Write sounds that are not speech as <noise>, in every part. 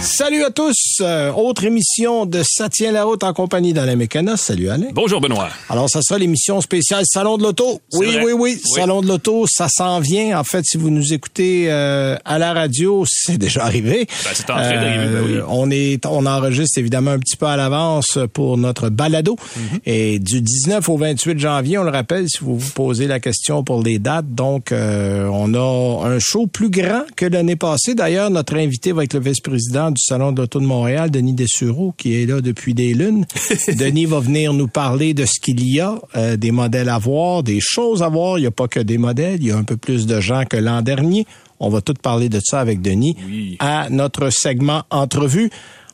Salut à tous. Euh, autre émission de Ça tient la route en compagnie d'Alain Mécana. Salut Alain. Bonjour Benoît. Alors, ça sera l'émission spéciale Salon de l'Auto. Oui, oui, oui, Oui. Salon de l'Auto, ça s'en vient. En fait, si vous nous écoutez euh, à la radio, <laughs> c'est déjà arrivé. Ben, c'est en train d'arriver, ben oui. On est, on enregistre évidemment un petit peu à l'avance pour notre balado. Mhm. Et du 19 au 28 janvier, on le rappelle, si vous vous posez la question pour les dates. Donc, euh, on a un show plus grand que l'année passée. D'ailleurs, notre invité va être le vice-président du Salon de l'Auto de Montréal, Denis Dessureau, qui est là depuis des lunes. <laughs> Denis va venir nous parler de ce qu'il y a, euh, des modèles à voir, des choses à voir. Il n'y a pas que des modèles, il y a un peu plus de gens que l'an dernier. On va tout parler de ça avec Denis Oui. à notre segment entrevue.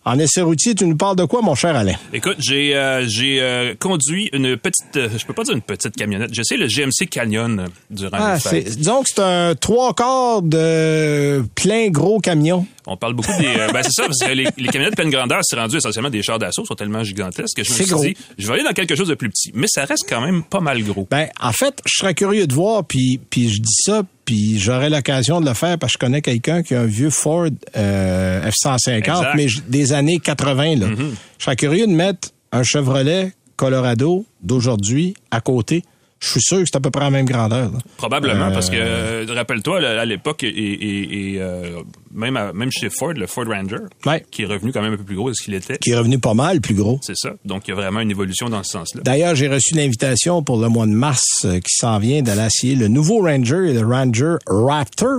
En essai routier, tu nous parles de quoi, mon cher Alain? Écoute, j'ai euh, j'ai euh, conduit une petite, euh, je peux pas dire une petite camionnette. J'ai essayé le GMC Canyon euh, durant Ah, les c'est, fêtes. disons que c'est un trois quarts de plein gros camion. On parle beaucoup des. euh, ben c'est ça, parce que les, les camionnettes pleine grandeur, c'est rendu essentiellement des chars d'assaut, sont tellement gigantesques que je me suis gros. dit, je vais aller dans quelque chose de plus petit. Mais ça reste quand même pas mal gros. Ben, en fait, je serais curieux de voir, puis, puis je dis ça, puis j'aurai l'occasion de le faire parce que je connais quelqu'un qui a un vieux Ford euh, F-150, Exact. Mm-hmm. mais des années 80. Là. Je serais curieux de mettre un Chevrolet Colorado d'aujourd'hui à côté. Je suis sûr que c'est à peu près la même grandeur. là. Probablement, Euh, parce que euh, rappelle-toi, là, à l'époque, et, et- et, euh, même, à- même chez Ford, le Ford Ranger, Ouais. qui est revenu quand même un peu plus gros de ce qu'il était. Qui est revenu pas mal plus gros. C'est ça. Donc, il y a vraiment une évolution dans ce sens-là. D'ailleurs, j'ai reçu l'invitation pour le mois de mars euh, qui s'en vient d'aller essayer le nouveau Ranger et le Ranger Raptor.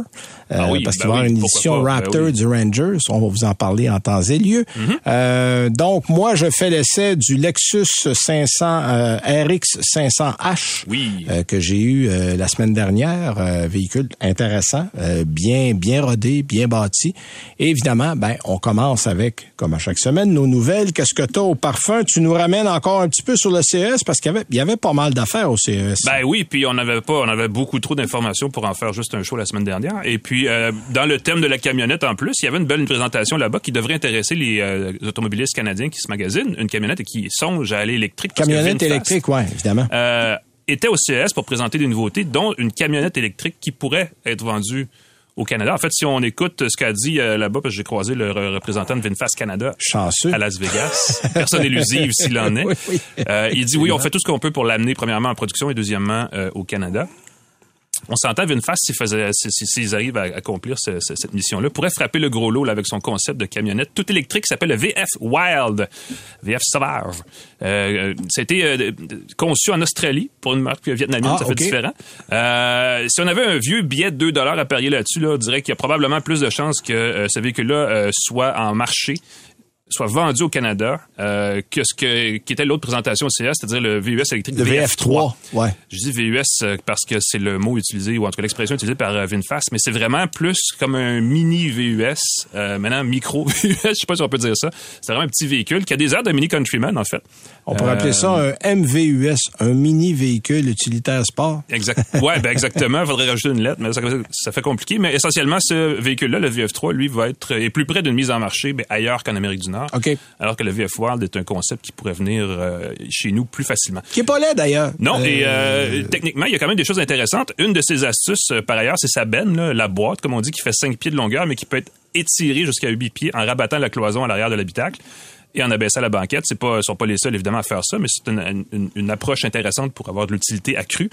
Euh, Ah oui, parce ben qu'il va y avoir oui, une pourquoi édition pas, ben Raptor oui. du Ranger. On va vous en parler en temps et lieu. Mhm. Euh, donc, moi, je fais l'essai du Lexus 500 euh, RX 500H Oui. Euh, que j'ai eu euh, la semaine dernière. Euh, véhicule intéressant, bien bien rodé, bien bâti. Et évidemment, ben, on commence avec, comme à chaque semaine, nos nouvelles. Qu'est-ce que tu as au parfum? Tu nous ramènes encore un petit peu sur le CES parce qu'il y avait, il y avait pas mal d'affaires au CES. Ben oui, puis on n'avait pas, on avait beaucoup trop d'informations pour en faire juste un show la semaine dernière. Et puis dans le thème de la camionnette en plus, il y avait une belle présentation là-bas qui devrait intéresser les automobilistes canadiens qui se magasinent une camionnette et qui songent à aller électrique. Camionnette électrique, oui, évidemment. euh, était au CES pour présenter des nouveautés, dont une camionnette électrique qui pourrait être vendue au Canada. En fait, si on écoute ce qu'a dit euh, là-bas, parce que j'ai croisé le re- représentant de VinFast Canada Chanceux. à Las Vegas, <laughs> personne élusive s'il en est. Oui, oui. Euh, il dit oui, on fait tout ce qu'on peut pour l'amener premièrement en production et deuxièmement euh, au Canada. On s'entend VinFast s'ils faisaient- s'ils arrivent à accomplir ce- ce- cette mission-là, pourrait frapper le gros lot là, avec son concept de camionnette tout électrique qui s'appelle le VF Wild, VF Sauvage. Euh, ça a été euh, conçu en Australie pour une marque vietnamienne, Ah, ça fait différent. Euh, si on avait un vieux billet de 2 dollars à parier là-dessus, là, on dirait qu'il y a probablement plus de chances que euh, ce véhicule-là euh, soit en marché soit vendu au Canada euh, que ce que qui était l'autre présentation au CS, c'est-à-dire le VUS électrique Le VF3, ouais. Je dis VUS euh, parce que c'est le mot utilisé ou en tout cas l'expression utilisée par euh, VinFast, mais c'est vraiment plus comme un mini VUS, euh, maintenant micro <laughs> VUS, je sais pas si on peut dire ça. C'est vraiment un petit véhicule qui a des airs de mini Countryman en fait. On pourrait Euh, appeler ça un MVUS, un mini véhicule utilitaire sport. Exact. Ouais, ben exactement. Il <laughs> faudrait rajouter une lettre, mais ça, ça fait compliqué. Mais essentiellement, ce véhicule-là, le VF3, lui, va être est plus près d'une mise en marché, mais ailleurs qu'en Amérique du Nord. Alors que le VF Wild est un concept qui pourrait venir euh, chez nous plus facilement. Qui est pas laid d'ailleurs. Non, Euh, et euh, techniquement, il y a quand même des choses intéressantes. Une de ses astuces, euh, par ailleurs, c'est sa benne, là, la boîte, comme on dit, qui fait 5 pieds de longueur, mais qui peut être étirée jusqu'à 8 pieds en rabattant la cloison à l'arrière de l'habitacle et en abaissant la banquette. Pas, ils sont pas les seuls, évidemment, à faire ça, mais c'est une, une- une approche intéressante pour avoir de l'utilité accrue.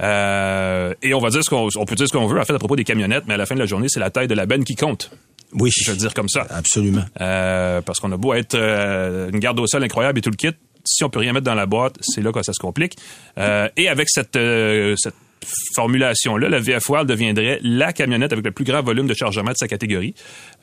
Euh, et on va dire ce qu'on on peut dire ce qu'on veut, en fait, à propos des camionnettes, mais à la fin de la journée, c'est la taille de la benne qui compte. Oui. Je veux dire comme ça. Absolument. Euh, parce qu'on a beau être euh, une garde au sol incroyable et tout le kit, si on peut rien mettre dans la boîte, c'est là que ça se complique. Euh, et avec cette, euh, cette formulation-là, la VF Wild deviendrait la camionnette avec le plus grand volume de chargement de sa catégorie.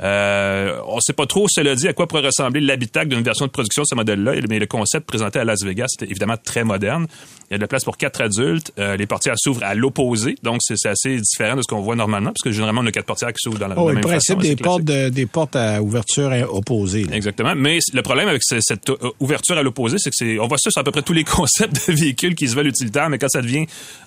Euh, on ne sait pas trop, cela dit, à quoi pourrait ressembler l'habitacle d'une version de production de ce modèle-là, mais le concept présenté à Las Vegas c'était évidemment très moderne. Il y a de la place pour quatre adultes. Euh, les portières s'ouvrent à l'opposé, donc c'est assez différent de ce qu'on voit normalement, parce que généralement, on a quatre portières qui s'ouvrent dans la, oh, la même le principe façon, des portes, de- des portes à ouverture opposée. là. Exactement. Mais le problème avec ce- cette euh, ouverture à l'opposé, c'est que c'est, on voit ça sur à peu près tous les <laughs> concepts de véhicules qui se veulent utilitaires, mais quand ça devient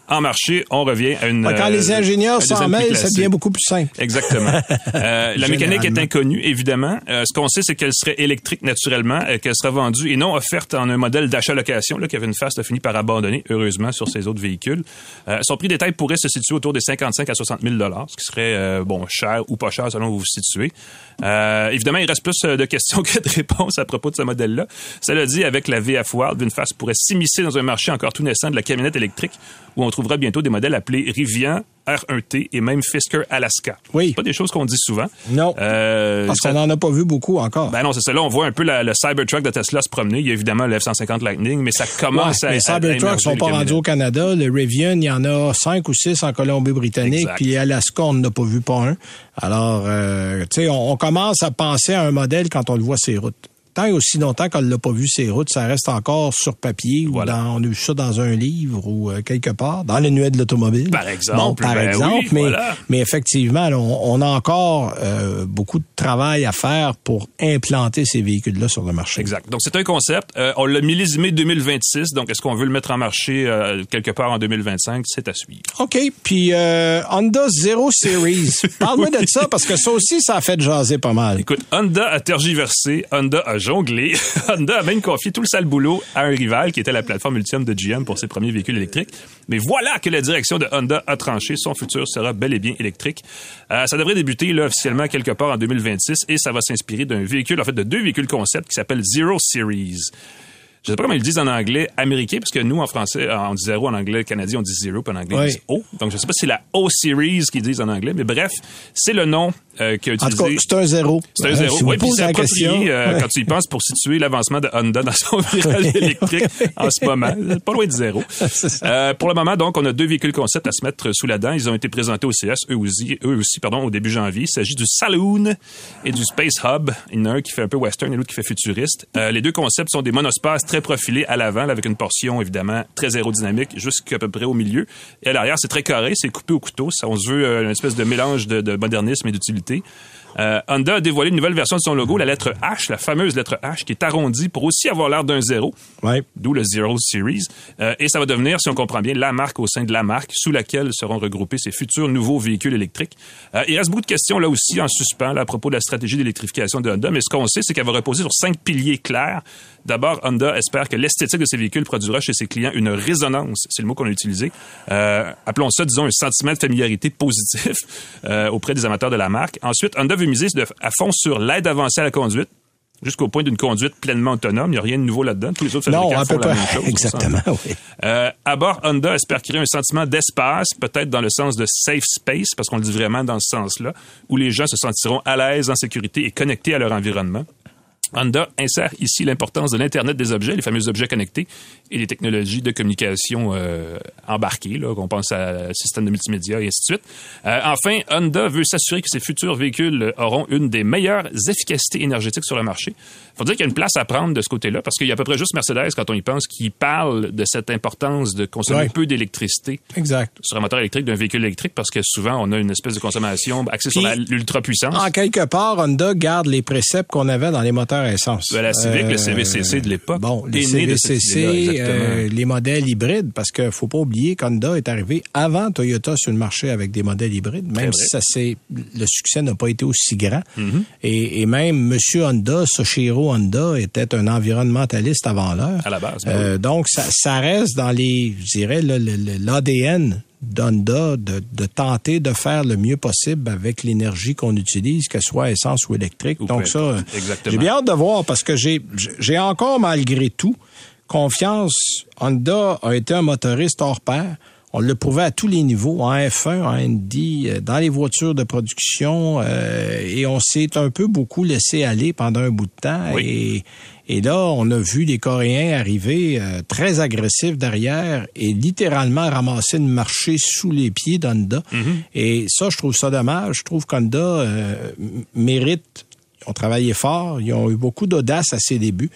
en marché, on revient à une. Quand euh, les ingénieurs un s'en mêlent, ça devient beaucoup plus simple. Exactement. <laughs> Euh, la mécanique est inconnue, évidemment. Euh, ce qu'on sait, c'est qu'elle serait électrique naturellement, euh, qu'elle sera vendue et non offerte en un modèle d'achat-location, là, Kevin Fast a fini par abandonner, heureusement, sur ses autres véhicules. Euh, son prix détail pourrait se situer autour des 55 à 60 000 ce qui serait, euh, bon, cher ou pas cher selon où vous vous situez. Euh, évidemment, il reste plus de questions <laughs> que de réponses à propos de ce modèle-là. Cela dit, avec la VF Wild, VinFast pourrait s'immiscer dans un marché encore tout naissant de la camionnette électrique où on trouvera bientôt des modèles appelés Rivian, R1T et même Fisker Alaska. Oui. C'est pas des choses qu'on dit souvent. Non. Euh, Parce ça- qu'on n'en a pas vu beaucoup encore. ben non, c'est ça. Là, on voit un peu la- le Cybertruck de Tesla se promener. Il y a évidemment le F-150 Lightning, mais ça commence Ouais, à les Cybertrucks sont pas rendus au Canada. Le Rivian, il y en a cinq ou six en Colombie-Britannique. Puis Alaska, on n'a pas vu pas un. Alors, euh, tu sais, on, on commence à penser à un modèle quand on le voit sur les routes. Tant et aussi longtemps qu'on ne l'a pas vu ces routes, ça reste encore sur papier ou dans, on a vu ça dans un livre ou euh, quelque part, dans l'annuaire de l'automobile. Par exemple, Bon, par ben exemple, oui, mais, voilà. mais effectivement, là, on, on a encore euh, beaucoup de travail à faire pour implanter ces véhicules-là sur le marché. Exact. Donc, c'est un concept. Euh, on l'a millésimé 2026. Donc, est-ce qu'on veut le mettre en marché quelque part en 2025? C'est à suivre. OK. Puis Honda Zero Series. <laughs> Parle-moi de ça parce que ça aussi, ça a fait jaser pas mal. Écoute, Honda a tergiversé, Honda a jonglé, <laughs> Honda a même confié tout le sale boulot à un rival qui était la plateforme Ultium de GM pour ses premiers véhicules électriques. Mais voilà que la direction de Honda a tranché. Son futur sera bel et bien électrique. Euh, ça devrait débuter là, officiellement quelque part en 2026 et ça va s'inspirer d'un véhicule, en fait, de deux véhicules concept qui s'appellent Zero Series. Je sais pas comment ils le disent en anglais américain, parce que nous, en français, on dit zéro, en anglais canadien, on dit zero, puis en anglais, Oui. ils disent O. Donc, je sais pas si c'est la O Series qu'ils disent en anglais, mais bref, c'est le nom euh, qu'a En tout utilisé. cas, c'est un zéro. C'est un zéro. Si oui, puis c'est approprié euh, Ouais. quand tu y penses pour situer l'avancement de Honda dans son <laughs> virage électrique en ce moment. Pas loin de zéro. <laughs> Euh, pour le moment, donc, on a deux véhicules concept à se mettre sous la dent. Ils ont été présentés au CS, eux aussi, eux aussi pardon, au début janvier. Il s'agit du Saloon et du Space Hub. Il y en a un qui fait un peu western et l'autre qui fait futuriste. Euh, les deux concepts sont des monospaces très profilés à l'avant, avec une portion, évidemment, très aérodynamique, jusqu'à peu près au milieu. Et à l'arrière, c'est très carré, c'est coupé au couteau. Ça, on se veut euh, une espèce de mélange de, de modernisme et d'utilité activité. Euh, Honda a dévoilé une nouvelle version de son logo, la lettre H, la fameuse lettre H, qui est arrondie pour aussi avoir l'air d'un zéro, Ouais. d'où le Zero Series. Euh, et ça va devenir, si on comprend bien, la marque au sein de la marque sous laquelle seront regroupés ces futurs nouveaux véhicules électriques. Euh, il reste beaucoup de questions là aussi en suspens là, à propos de la stratégie d'électrification de Honda, mais ce qu'on sait, c'est qu'elle va reposer sur cinq piliers clairs. D'abord, Honda espère que l'esthétique de ses véhicules produira chez ses clients une résonance, c'est le mot qu'on a utilisé. Euh, appelons ça, disons, un sentiment de familiarité positif <laughs> euh, auprès des amateurs de la marque. Ensuite, Honda miser de- à fond sur l'aide avancée à la conduite jusqu'au point d'une conduite pleinement autonome. Il n'y a rien de nouveau là-dedans. Tous les autres Non, fabricants à font la près. même chose. <laughs> Exactement, oui. Euh, à bord, Honda espère créer un sentiment d'espace, peut-être dans le sens de safe space, parce qu'on le dit vraiment dans ce sens-là, où les gens se sentiront à l'aise, en sécurité et connectés à leur environnement. Honda insère ici l'importance de l'Internet des objets, les fameux objets connectés, et les technologies de communication euh, embarquées, là, qu'on pense à système de multimédia et ainsi de suite. Euh, enfin, Honda veut s'assurer que ses futurs véhicules auront une des meilleures efficacités énergétiques sur le marché. faut dire qu'il y a une place à prendre de ce côté-là, parce qu'il y a à peu près juste Mercedes, quand on y pense, qui parle de cette importance de consommer Ouais. peu d'électricité Exact. sur un moteur électrique d'un véhicule électrique, parce que souvent, on a une espèce de consommation axée sur Puis- l'ultra-puissance. En quelque part, Honda garde les préceptes qu'on avait dans les moteurs essence. De la Civic, le CVCC de l'époque, Bon, CVCC, euh, les modèles hybrides, parce que faut pas oublier qu'Honda est arrivé avant Toyota sur le marché avec des modèles hybrides, même si ça c'est le succès n'a pas été aussi grand. Mm-hmm. et, et même Monsieur Honda, Soshiro Honda, était un environnementaliste avant l'heure. À la base, ben Euh, donc ça, ça reste dans les, je dirais, l'ADN d'Honda de, de tenter de faire le mieux possible avec l'énergie qu'on utilise, qu'elle soit essence ou électrique. Ou Donc ça, j'ai bien hâte de voir parce que j'ai j'ai encore malgré tout confiance. Honda a été un motoriste hors pair. On l'a prouvé à tous les niveaux, en F1, en Indy, euh, dans les voitures de production, euh, et on s'est un peu beaucoup laissé aller pendant un bout de temps. Et, et là, on a vu les Coréens arriver euh, très agressifs derrière et littéralement ramasser le marché sous les pieds d'Honda. Et ça, je trouve ça dommage. Je trouve qu'Honda euh, mérite ont travaillé fort, ils ont eu beaucoup d'audace à ses débuts.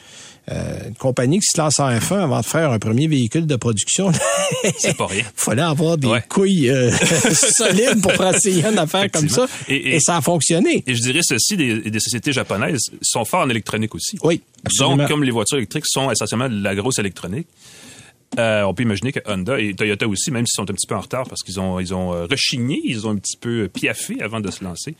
Euh, une compagnie qui se lance en F1 avant de faire un premier véhicule de production, <laughs> C'est pas rien. <laughs> fallait avoir des Ouais. couilles euh, <laughs> solides pour essayer une affaire comme ça. Et- Et, et- ça a fonctionné. Et je dirais ceci, des, des sociétés japonaises sont fortes en électronique aussi. Oui, absolument. Donc, comme les voitures électriques sont essentiellement de la grosse électronique, euh, on peut imaginer que Honda et Toyota aussi, même s'ils sont un petit peu en retard parce qu'ils ont, ils ont rechigné, ils ont un petit peu piaffé avant de se lancer,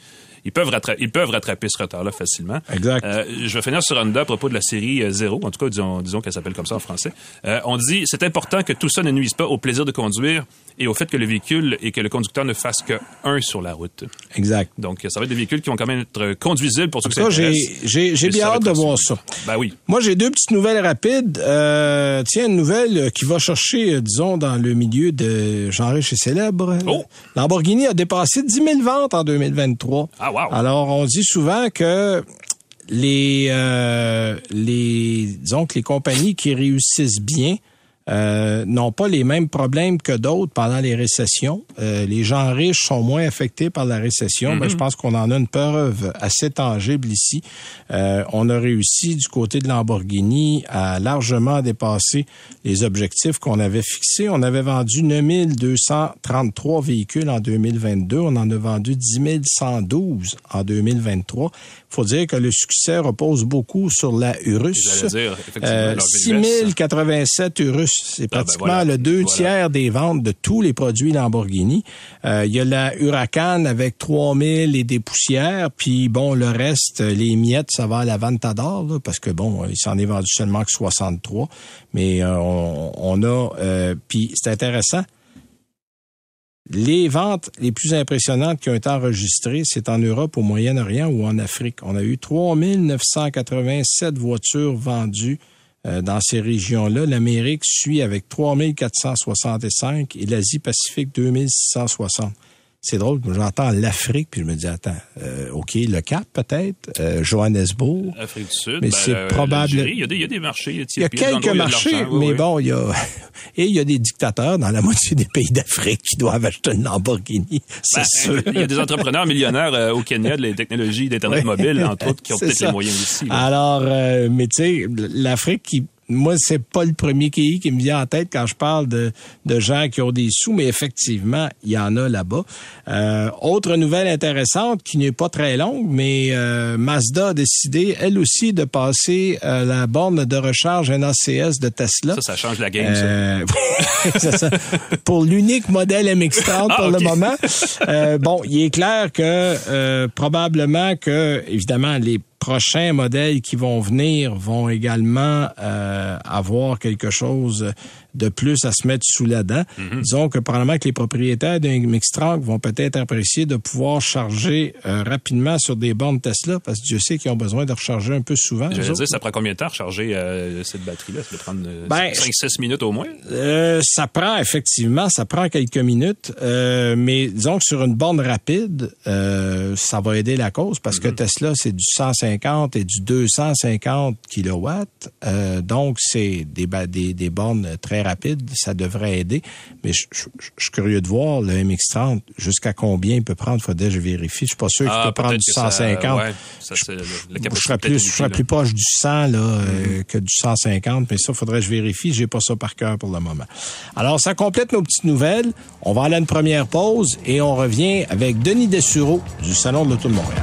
ils peuvent, rattra- ils peuvent rattraper ce retard-là facilement. Exact. Euh, je vais finir sur Honda à propos de la série euh, Zéro, en tout cas, disons, disons qu'elle s'appelle comme ça en français. Euh, on dit c'est important que tout ça ne nuise pas au plaisir de conduire et au fait que le véhicule et que le conducteur ne fasse que un sur la route. Exact. Donc, ça va être des véhicules qui vont quand même être conduisibles pour ceux qui j'ai, j'ai, bien hâte de voir ça. Ben oui. Moi, j'ai deux petites nouvelles rapides. Euh, tiens, une nouvelle qui va chercher, euh, disons, dans le milieu de Jean Riche et Célèbre. Oh! Lamborghini a dépassé 10 000 ventes en 2023. Ah, wow! Alors, on dit souvent que les, euh, les, disons que les compagnies qui réussissent bien euh, n'ont pas les mêmes problèmes que d'autres pendant les récessions. Euh, les gens riches sont moins affectés par la récession. Ben, je pense qu'on en a une preuve assez tangible ici. Euh, on a réussi du côté de Lamborghini à largement dépasser les objectifs qu'on avait fixés. On avait vendu 9233 véhicules en 2022. On en a vendu 10 112 en 2023. faut dire que le succès repose beaucoup sur la Urus. J'allais dire, effectivement, Euh, leur 6087 Urus. C'est Ah, ben pratiquement voilà. le deux Voilà. tiers des ventes de tous les produits Lamborghini. Euh, Il y a la Huracan avec 3000 et des poussières. Puis bon, le reste, euh, les miettes, ça va à la Ventador, là, parce que bon, il s'en est vendu seulement que 63. Mais euh, on, on a... euh, puis c'est intéressant. Les ventes les plus impressionnantes qui ont été enregistrées, c'est en Europe, au Moyen-Orient ou en Afrique. On a eu 3987 voitures vendues euh, dans ces régions-là. L'Amérique suit avec 3465 et l'Asie-Pacifique 2660. C'est drôle, j'entends l'Afrique, puis je me dis, attends, euh, OK, le Cap peut-être, euh, Johannesburg. Afrique du Sud. Mais ben, c'est euh, probable- Il y, a des, il y a des marchés. Il y a quelques a marchés, mais oui. bon, il y a <laughs> et il y a des dictateurs dans la moitié des pays d'Afrique qui doivent acheter une Lamborghini, c'est Ben, sûr. Il y a des entrepreneurs millionnaires euh, au Kenya de les technologies d'Internet <laughs> mobile, entre <laughs> autres, qui ont peut-être les moyens là. Alors, euh, mais tu sais, l'Afrique qui moi, c'est pas le premier pays qui me vient en tête quand je parle de, de gens qui ont des sous, mais effectivement, il y en a là-bas. Euh, autre nouvelle intéressante qui n'est pas très longue, mais euh, Mazda a décidé, elle aussi, de passer euh, la borne de recharge NACS de Tesla. Ça, ça change la game, ça. Euh. <laughs> Pour l'unique modèle MX-30 Ah, pour le moment. Euh, bon, il est clair que euh, probablement que, évidemment, les prochains modèles qui vont venir vont également euh, avoir quelque chose de plus à se mettre sous la dent. Mhm. Disons que probablement que les propriétaires d'un MX-30 vont peut-être apprécier de pouvoir charger euh, rapidement sur des bornes Tesla parce que Dieu sait qu'ils ont besoin de recharger un peu souvent. eux J'allais autres. dire, ça prend combien de temps à recharger euh, cette batterie-là? Ça doit prendre euh, Ben, 5-6 minutes au moins? Ça prend effectivement, ça prend quelques minutes, mais disons que sur une borne rapide, ça va aider la cause parce que Tesla c'est du 150 et du 250 kilowatts, donc c'est des, des des bornes très rapides, ça devrait aider. Mais je je- je suis curieux de voir le MX30 jusqu'à combien il peut prendre. Faudrait que je vérifie. Je suis pas sûr qu'il peut prendre du que ça- 150. ouais, ça, c'est le- la je serais plus, je platine serais là. plus proche du 100 là, euh, que du 150, mais ça, faudrait que je vérifie. J'ai pas ça par cœur pour le moment. Alors, ça complète nos petites nouvelles. On va aller à une première pause et on revient avec Denis Dessureau du Salon de l'Auto de Montréal.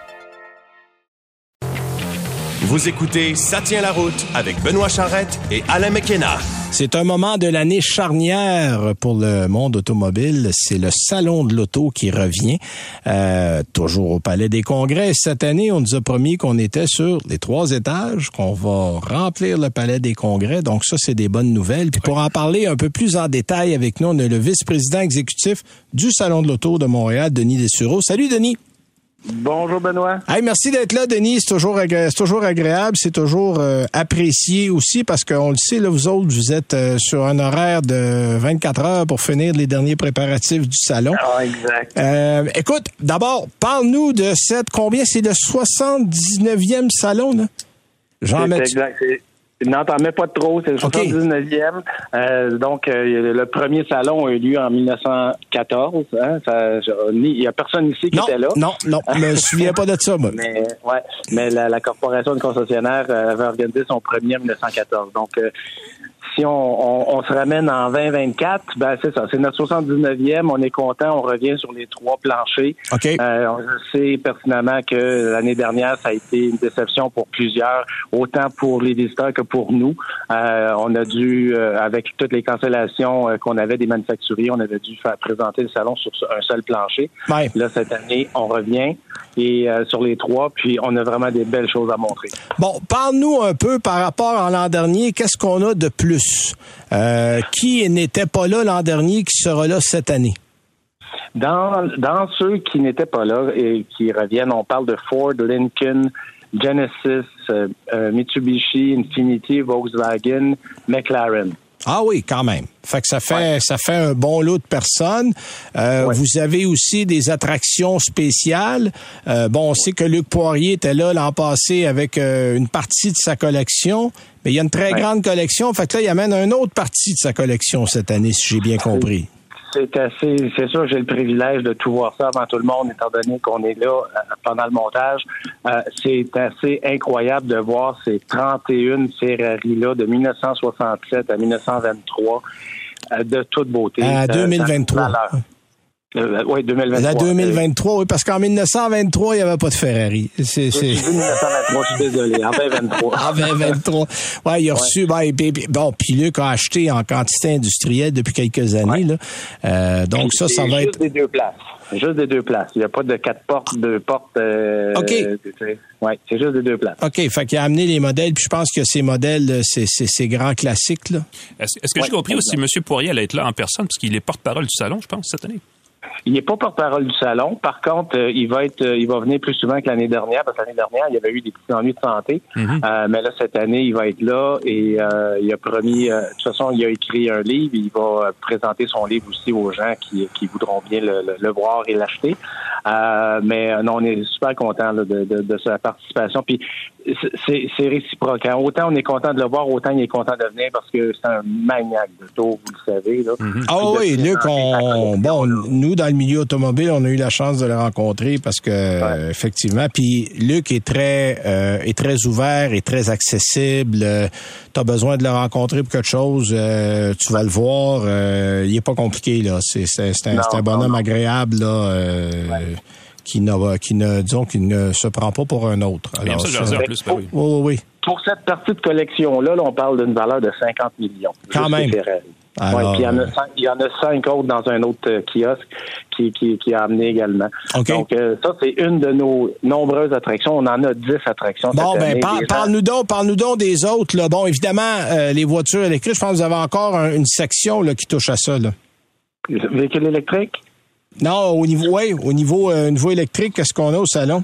Vous écoutez Ça tient la route avec Benoît Charrette et Alain McKenna. C'est un moment de l'année charnière pour le monde automobile. C'est le salon de l'auto qui revient, euh, toujours au Palais des Congrès. Cette année, on nous a promis qu'on était sur les trois étages, qu'on va remplir le Palais des Congrès. Donc ça, c'est des bonnes nouvelles. Puis pour en parler un peu plus en détail avec nous, on a le vice-président exécutif du Salon de l'auto de Montréal, Denis Dessureau. Salut, Denis. Bonjour Benoît. Hey, merci d'être là, Denis. C'est toujours, agré- c'est toujours agréable, c'est toujours euh, apprécié aussi parce qu'on le sait, là, vous autres, vous êtes euh, sur un horaire de 24 heures pour finir les derniers préparatifs du salon. Ah, exact. Euh, écoute, d'abord, parle-nous de cette, combien c'est le 79e salon, là? Jean C'est exact. Non, t'en mets pas trop, c'est le OK. 79e. Euh, donc, euh, le premier salon a eu lieu en 1914. Hein, Il y a personne ici qui Non, était là. non, non, je me <laughs> souviens pas de ça, moi. Mais, ouais, mais la, la corporation de concessionnaires euh, avait organisé son premier en 1914. Donc, euh, si on, on- on se ramène en 2024, ben c'est ça, c'est notre 79e. On est content, on revient sur les trois planchers. OK. Euh, on sait pertinemment que l'année dernière, ça a été une déception pour plusieurs, autant pour les visiteurs que pour nous. Euh, on a dû, euh, avec toutes les cancellations qu'on avait des manufacturiers, on avait dû faire présenter le salon sur un seul plancher. Ouais. Là, cette année, on revient et sur les trois, puis on a vraiment des belles choses à montrer. Bon, parle-nous un peu par rapport à l'an dernier. Qu'est-ce qu'on a de plus? Euh, qui n'était pas là l'an dernier qui sera là cette année? Dans, dans ceux qui n'étaient pas là et qui reviennent, on parle de Ford, Lincoln, Genesis, euh, euh, Mitsubishi, Infiniti, Volkswagen, McLaren. Ah oui, quand même. Fait que ça fait ça fait un bon lot de personnes. Euh, Vous avez aussi des attractions spéciales. Euh, bon, on sait que Luc Poirier était là l'an passé avec euh, une partie de sa collection, mais il y a une très grande collection. Fait que là, il amène une autre partie de sa collection cette année, si j'ai bien compris. C'est assez, c'est sûr, j'ai le privilège de tout voir ça avant tout le monde, étant donné qu'on est là euh, pendant le montage. Euh, c'est assez incroyable de voir ces 31 Ferrari-là de 1967 à 1923 euh, de toute beauté. À Euh, 2023. Euh, oui, 2023. La 2023, oui, parce qu'en 1923, il n'y avait pas de Ferrari. C'est, c'est... J'ai dit 1923, je suis désolé. En 2023. <laughs> En 2023. Ouais, il a reçu, ben, bon, puis Luc a acheté en quantité industrielle depuis quelques années, là. Euh, donc ça, ça C'est va juste être. des deux places. Juste des deux places. Il n'y a pas de quatre portes, deux portes. euh, OK. Oui, c'est juste des deux places. OK, fait qu'il a amené les modèles, puis je pense que ces modèles, euh, c'est, c'est, c'est grands classiques, là. Est-ce est-ce que j'ai compris aussi, M. Poirier allait être là en personne, parce qu'il est porte-parole du salon, je pense, cette année? Il n'est pas porte-parole du salon. Par contre, euh, il va être, euh, il va venir plus souvent que l'année dernière, parce que l'année dernière, il y avait eu des petits ennuis de santé. Euh, mais là, cette année, il va être là et euh, il a promis. euh, de toute façon, il a écrit un livre. Il va présenter son livre aussi aux gens qui, qui voudront bien le, le- le voir et l'acheter. Euh, mais non, on est super content de, de, de sa participation. Puis c'est- réciproque. hein. Autant on est content de le voir, autant il est content de venir parce que c'est un maniaque de tour, vous le savez. Là. Ah Puis oui, de Luc, on, bon, là. Nous, dans le milieu automobile, on a eu la chance de le rencontrer parce que, euh, effectivement, puis Luc est très, euh, est très ouvert et très accessible. tu as besoin de le rencontrer pour quelque chose, euh, tu vas le voir. euh, il est pas compliqué, là. C'est, c'est, c'est un, Non, c'est un non, bonhomme non. agréable, là, euh, qui, ne, qui ne, disons, qui ne se prend pas pour un autre. Bien, ça, j'en dis en ça- plus. ben oui. oui, oui, oui. Pour cette partie de collection-là, là, on parle d'une valeur de 50 millions. Quand même. Alors, Ouais, puis il y en a euh, cinq, il y en a cinq autres dans un autre euh, kiosque qui, qui, qui a amené également. Donc euh, ça c'est une de nos nombreuses attractions. On en a 10 attractions. Bon, cette ben, par- parle-nous donc, parle-nous donc des autres. Là. Bon, évidemment, euh, les voitures électriques, je pense que vous avez encore un- une section là, qui touche à ça. Là. Véhicules électriques. Non, au niveau, ouais, au niveau, euh, niveau électrique, qu'est-ce qu'on a au salon?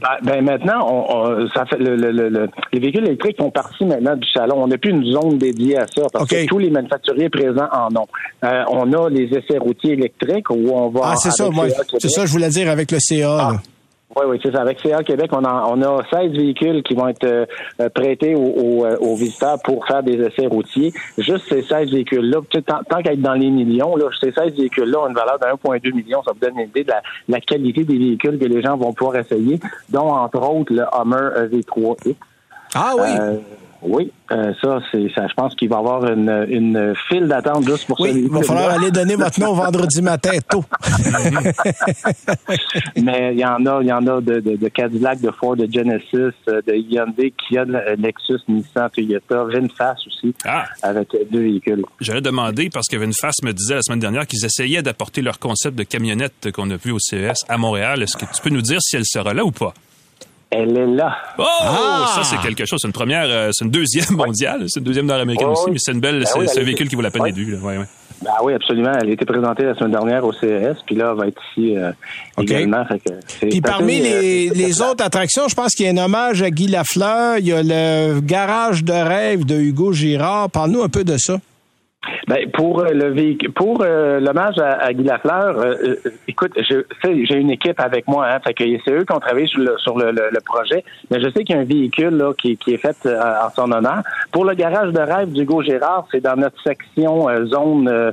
Ben, ben, maintenant, on, on- ça fait le, le- le- le- les véhicules électriques font partie maintenant du salon. On n'a plus une zone dédiée à ça parce que tous les manufacturiers présents en ont. Euh, on a les essais routiers électriques où on va. Ah, c'est ça, moi, c'est ça, je voulais dire avec le CA. Ah. Oui, oui, c'est ça. Avec CA Québec, on, en- on a 16 véhicules qui vont être euh, euh, prêtés aux, aux, euh, aux visiteurs pour faire des essais routiers. Juste ces 16 véhicules-là, tant, tant qu'à être dans les millions, là, ces 16 véhicules-là ont une valeur de 1,2 million. Ça vous donne une idée de la, la qualité des véhicules que les gens vont pouvoir essayer, dont entre autres le Hummer V3X. Ah oui. Euh, Oui, euh, ça, c'est ça. Je pense qu'il va y avoir une, une file d'attente juste pour Oui, il va falloir aller donner votre nom vendredi matin tôt. <laughs> Mais il y en a, il y en a de, de, de Cadillac, de Ford, de Genesis, euh, de Hyundai, Kia, Lexus, Nissan, Toyota, VinFast aussi, Ah. avec deux véhicules. J'allais demander, parce que Vinfast me disait la semaine dernière qu'ils essayaient d'apporter leur concept de camionnette qu'on a vu au CES à Montréal. Est-ce que tu peux nous dire si elle sera là ou pas? Elle est là. Oh! Ah! Ça, c'est quelque chose. C'est une première, euh, c'est une deuxième mondiale. C'est une deuxième nord-américaine aussi, mais c'est une belle, Ben c'est oui, un véhicule qui vaut la peine ouais. d'être vu. là. Ouais, ouais. Ben oui, absolument. Elle a été présentée la semaine dernière au CES, puis là, elle va être ici euh, également. Fait que c'est Puis parmi euh, les, les autres attractions, je pense qu'il y a un hommage à Guy Lafleur. Il y a le garage de rêve de Hugo Girard. Parle-nous un peu de ça. Ben, pour euh, le véhicule, pour euh, l'hommage à, à Guy Lafleur, euh, euh, écoute, je, tu sais, j'ai une équipe avec moi, hein, fait que c'est eux qui ont travaillé sur le sur le, le- le projet. Mais je sais qu'il y a un véhicule là, qui, qui est fait euh, en son honneur. Pour le garage de rêve d'Hugo Gérard, c'est dans notre section euh, zone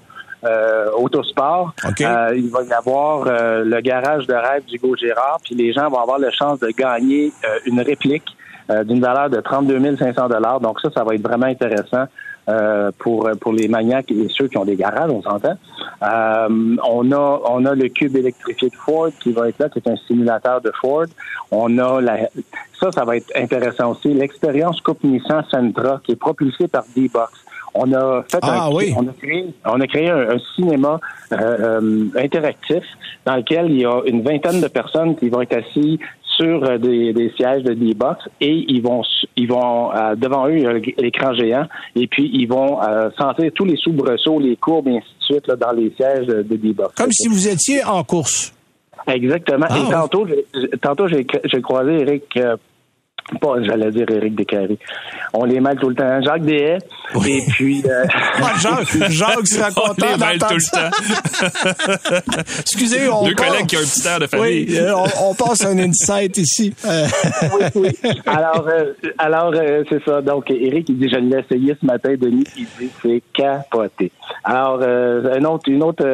autosport. OK. Euh, il va y avoir euh, le garage de rêve d'Hugo Gérard, puis les gens vont avoir la chance de gagner euh, une réplique euh, d'une valeur de 32 500 dollars. Donc ça, ça va être vraiment intéressant euh, pour pour les maniaques et ceux qui ont des garages, on s'entend. Euh, on a on a le cube électrifié de Ford qui va être là, qui est un simulateur de Ford. On a la ça, ça va être intéressant aussi. L'expérience Coupe Nissan Sentra qui est propulsée par D-Box. On a fait Ah un, oui. on a créé, on a créé un, un cinéma euh, euh, interactif dans lequel il y a une vingtaine de personnes qui vont être assis sur euh, des, des sièges de D-Box et ils vont ils vont euh, devant eux l'écran géant et puis ils vont euh, sentir tous les soubresauts, les courbes et ainsi de suite là, dans les sièges de de D-Box. Comme si vous étiez en course. Exactement. Ah, et ouais. tantôt, tantôt j'ai croisé Eric. Pas, j'allais dire Eric Descaries. On les mêle tout le temps. Jacques Dehaye. Et puis. euh, <laughs> Ah, Jacques, Jacques sera <laughs> On content les mêle tout le temps. <laughs> Excusez, on Deux part- collègues qui ont un petit air de famille. Oui, euh, on, on passe un insight ici. Oui, oui. Alors, euh, alors euh, c'est ça. Donc, Eric, il dit, je l'ai essayé ce matin, Denis. Il dit, c'est capoté. Alors, autre, une autre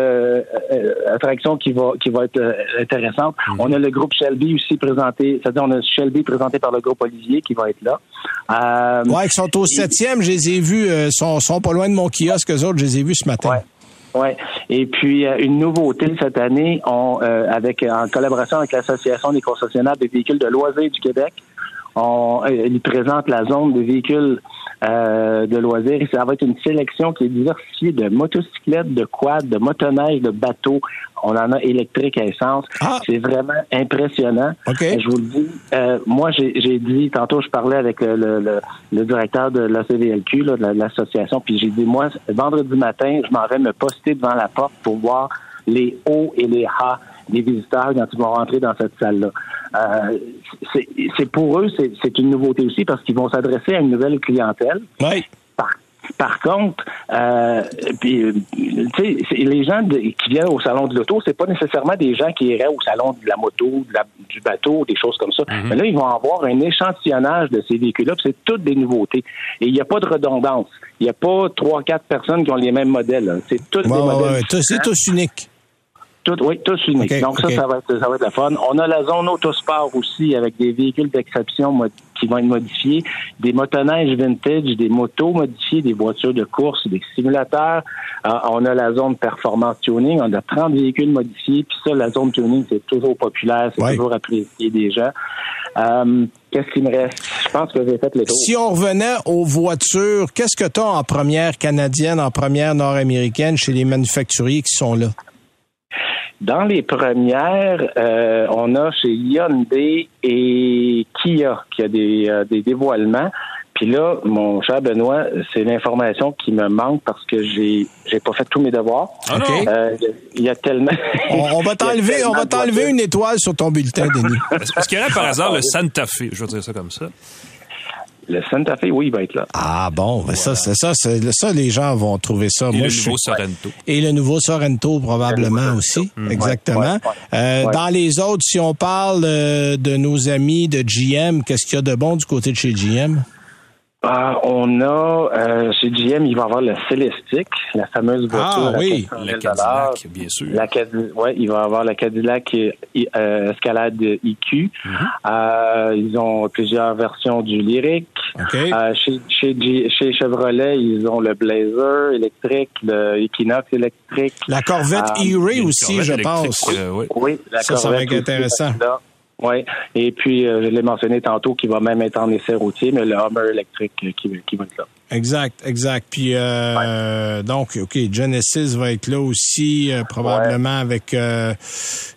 attraction qui va, qui va être intéressante. On a le groupe Shelby aussi présenté. C'est-à-dire, on a Shelby présenté par le groupe Olivier qui va être là. Euh, ouais, ils sont au septième, je les ai vus, euh, sont, sont pas loin de mon kiosque, eux autres, je les ai vus ce matin. Ouais. Ouais. Et puis euh, une nouveauté cette année, on, euh, avec en collaboration avec l'association des concessionnaires des véhicules de loisirs du Québec, on euh, ils présentent la zone des véhicules euh, de loisirs. Et ça va être une sélection qui est diversifiée de motocyclettes, de quads, de motoneiges, de bateaux. On en a électrique à essence. Ah. C'est vraiment impressionnant. OK. Je vous le dis. Euh, moi, j'ai dit, tantôt, je parlais avec le, le, le- directeur de la CVLQ, là, de la- de l'association, puis j'ai dit, moi, vendredi matin, je m'en vais me poster devant la porte pour voir les hauts et les has des visiteurs quand ils vont rentrer dans cette salle-là. Euh, c'est pour eux, c'est une nouveauté aussi parce qu'ils vont s'adresser à une nouvelle clientèle. Oui. Par, par contre, euh, puis, euh, les gens de- qui viennent au salon de l'auto, c'est pas nécessairement des gens qui iraient au salon de la moto, de la- du bateau, des choses comme ça. Mais là, ils vont avoir un échantillonnage de ces véhicules-là, c'est toutes des nouveautés. Et il n'y a pas de redondance. Il n'y a pas trois, quatre personnes qui ont les mêmes modèles. C'est tous Ouais, des ouais, modèles. ouais, c'est tous uniques. Tout, oui, tous uniques. Donc ça, ça va, être, ça va être la fun. On a la zone autosport aussi avec des véhicules d'exception qui vont être modifiés, des motoneiges vintage, des motos modifiées, des voitures de course, des simulateurs. Euh, on a la zone performance tuning. On a 30 véhicules modifiés. Puis ça, la zone tuning, c'est toujours populaire, c'est Ouais. toujours apprécié des gens. Euh, Qu'est-ce qu'il me reste? Je pense que j'ai fait le tour. Si on revenait aux voitures, qu'est-ce que tu as en première canadienne, en première nord-américaine chez les manufacturiers qui sont là? Dans les premières, euh, on a chez Hyundai et Kia qui a des, euh, des dévoilements. Puis là, mon cher Benoît, c'est l'information qui me manque parce que j'ai j'ai pas fait tous mes devoirs. Ah. Euh, Il y a tellement. On, on va <laughs> t'enlever, on va t'enlever une étoile sur ton bulletin, Denis. Est-ce qu'il y aurait par hasard le Santa Fe? Je vais dire ça comme ça. Le Santa Fe, oui, il va être là. Ah bon, ben ça, c'est ça, c'est ça, les gens vont trouver ça. Et Moi, le nouveau Sorento. Et le nouveau Sorrento, probablement aussi. Exactement. ouais, ouais. Euh, Ouais. Dans les autres, si on parle euh, de nos amis de GM, qu'est-ce qu'il y a de bon du côté de chez GM? Ah, on a euh, chez GM, il va y avoir le Celestic, la fameuse voiture. Ah, oui. à 700 Le 000 Cadillac, bien sûr. La ouais, il va y avoir la Cadillac euh, Escalade IQ. Euh, ils ont plusieurs versions du Lyric. OK. Euh, chez, chez, G- chez Chevrolet, ils ont le Blazer électrique, le Equinox électrique. La Corvette Ah, E-Ray aussi, Corvette je pense. euh, oui. Oui, la Ça, ça va Corvette être intéressant. Oui, et puis euh, je l'ai mentionné tantôt qu'il va même être en essai routier, mais le Hummer électrique euh, qui, qui va être là. Exact, exact. Puis euh, donc, OK, Genesis va être là aussi, euh, probablement avec euh,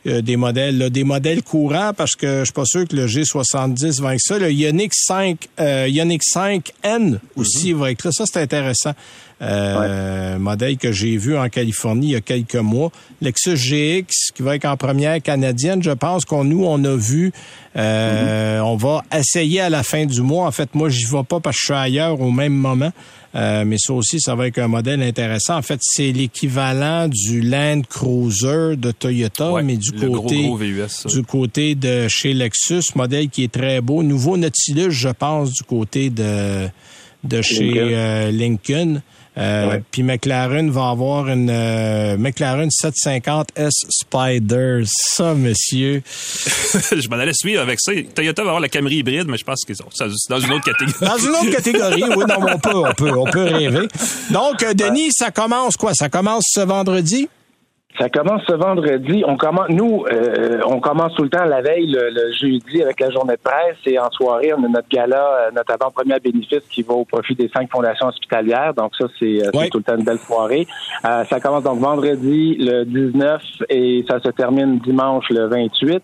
euh, des modèles, là, des modèles courants, parce que je suis pas sûr que le G70 va être ça. Le Ioniq 5, euh, Ioniq 5N aussi va être là. Ça, c'est intéressant. Euh, Modèle que j'ai vu en Californie il y a quelques mois. Lexus GX qui va être en première canadienne. Je pense qu'on nous on a vu. euh, On va essayer à la fin du mois. En fait, moi j'y vais pas parce que je suis ailleurs au même moment. Euh, mais ça aussi, ça va être un modèle intéressant. En fait, c'est l'équivalent du Land Cruiser de Toyota, Ouais, mais du gros, côté gros VUS, ça. du côté de chez Lexus, modèle qui est très beau. Nouveau Nautilus, je pense, du côté de de chez Lincoln. euh, Lincoln. Euh. Puis McLaren va avoir une euh, McLaren 750S Spider. Ça, monsieur. <laughs> je m'en allais suivre avec ça. Toyota va avoir la Camry hybride, mais je pense que ça- c'est dans une autre catégorie. Dans une autre catégorie, oui, non, on peut, on peut, on peut rêver. Donc, euh, Denis, ça commence quoi? Ça commence ce vendredi? Ça commence ce vendredi. On commence, nous, euh, on commence tout le temps la veille, le, le jeudi, avec la journée de presse. Et en soirée, on a notre gala, euh, notre avant-première bénéfice qui va au profit des cinq fondations hospitalières. Donc ça, c'est euh, c'est Ouais. tout le temps une belle soirée. Euh, ça commence donc vendredi le 19 et ça se termine dimanche le 28.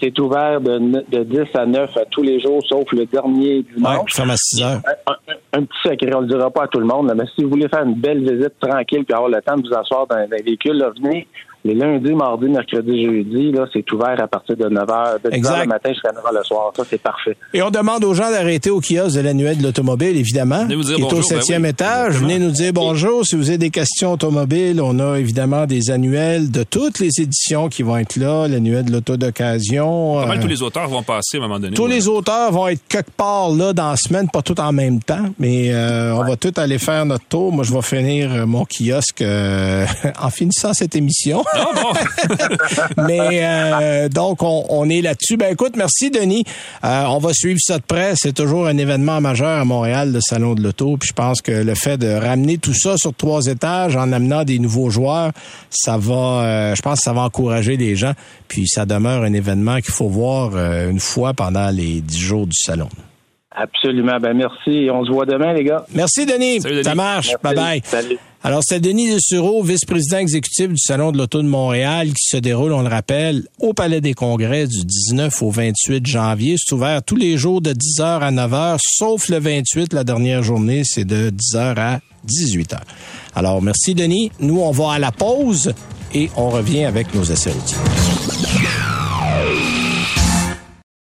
C'est ouvert de, ne- de 10 à 9 à tous les jours, sauf le dernier Ouais, dimanche. ferme à 6 heures. un, un- un petit secret, on le dira pas à tout le monde, là, mais si vous voulez faire une belle visite tranquille puis avoir le temps de vous asseoir dans, dans un véhicule, là, venez les lundis, mardis, mercredis, jeudi, là, c'est ouvert à partir de 9h, de 10h Exact. le matin jusqu'à 9h le soir. Ça, c'est parfait. Et on demande aux gens d'arrêter au kiosque de l'annuel de l'automobile, évidemment, Venez vous dire qui est au bonjour, ben septième oui, étage. exactement. Venez nous dire bonjour. Si vous avez des questions automobiles, on a évidemment des annuels de toutes les éditions qui vont être là. L'annuel de l'auto d'occasion. Pas mal euh, tous les auteurs vont passer à un moment donné. tous ouais. les auteurs vont être quelque part là dans la semaine, pas tout en même temps, mais euh, on va tous aller faire notre tour. Moi, je vais finir mon kiosque euh, <laughs> en finissant cette émission. Ah. <laughs> Mais euh, donc, on, est là-dessus. Ben écoute, merci Denis. Euh, on va suivre ça de près. C'est toujours un événement majeur à Montréal, le Salon de l'Auto. Puis je pense que le fait de ramener tout ça sur trois étages en amenant des nouveaux joueurs, ça va, euh, je pense que ça va encourager les gens. Puis ça demeure un événement qu'il faut voir une fois pendant les dix jours du salon. Absolument. Ben, merci. Et on se voit demain, les gars. Merci Denis. Salut, Denis. Ça marche. Merci. Bye bye. Salut. Alors, c'est Denis Dessureau, vice-président exécutif du Salon de l'Auto de Montréal, qui se déroule, on le rappelle, au Palais des Congrès du 19 au 28 janvier. C'est ouvert tous les jours de 10h à 9h, sauf le 28, la dernière journée, c'est de 10h à 18h. Alors, merci Denis. Nous, on va à la pause et on revient avec nos essais routiers.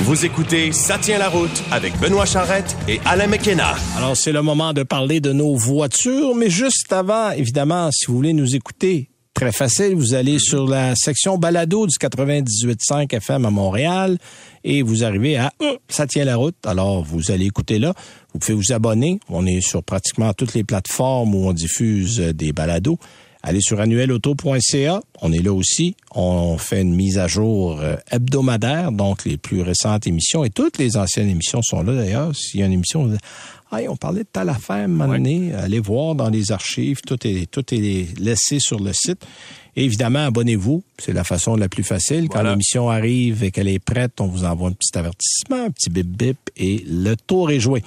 Vous écoutez Ça tient la route avec Benoît Charrette et Alain McKenna. Alors, c'est le moment de parler de nos voitures, mais juste avant, évidemment, si vous voulez nous écouter, très facile, vous allez sur la section balado du 98.5 FM à Montréal et vous arrivez à euh, Ça tient la route. Alors, vous allez écouter là. Vous pouvez vous abonner. On est sur pratiquement toutes les plateformes où on diffuse euh, des balados. Allez sur annuelauto.ca. On est là aussi. On fait une mise à jour euh, hebdomadaire, donc les plus récentes émissions et toutes les anciennes émissions sont là d'ailleurs. S'il y a une émission, Hey, on parlait de telle affaire donné. Allez voir dans les archives. Tout est, tout est laissé sur le site. Et évidemment, abonnez-vous. C'est la façon la plus facile. Quand Voilà. l'émission arrive et qu'elle est prête, on vous envoie un petit avertissement, un petit bip bip et le tour est joué.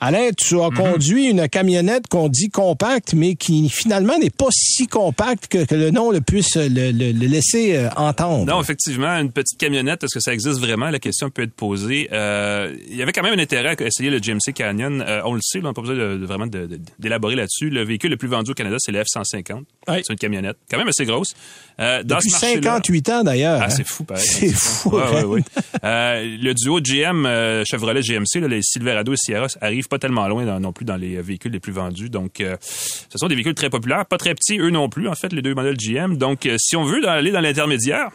Alain, tu as conduit une camionnette qu'on dit compacte, mais qui finalement n'est pas si compacte que, que le nom le puisse le, le- le laisser euh, entendre. Non, effectivement, une petite camionnette, est-ce que ça existe vraiment? La question peut être posée. Euh, il y avait quand même un intérêt à essayer le GMC Canyon. Euh, on le sait, là, on n'a pas besoin de, de- vraiment d'élaborer là-dessus. Le véhicule le plus vendu au Canada, c'est le F-150. Ouais. C'est une camionnette, quand même assez grosse. Dans Depuis ce marché-là- 58 ans, d'ailleurs. Ah, hein. c'est fou, pareil. C'est fou. Ouais, ouais, ouais. Le duo GM Chevrolet GMC, là, les Silverado et Sierra, arrivent pas tellement loin dans- non plus dans les véhicules les plus vendus. Donc, ce sont des véhicules très populaires, pas très petits eux non plus, en fait, les deux modèles GM. Donc, si on veut aller dans l'intermédiaire,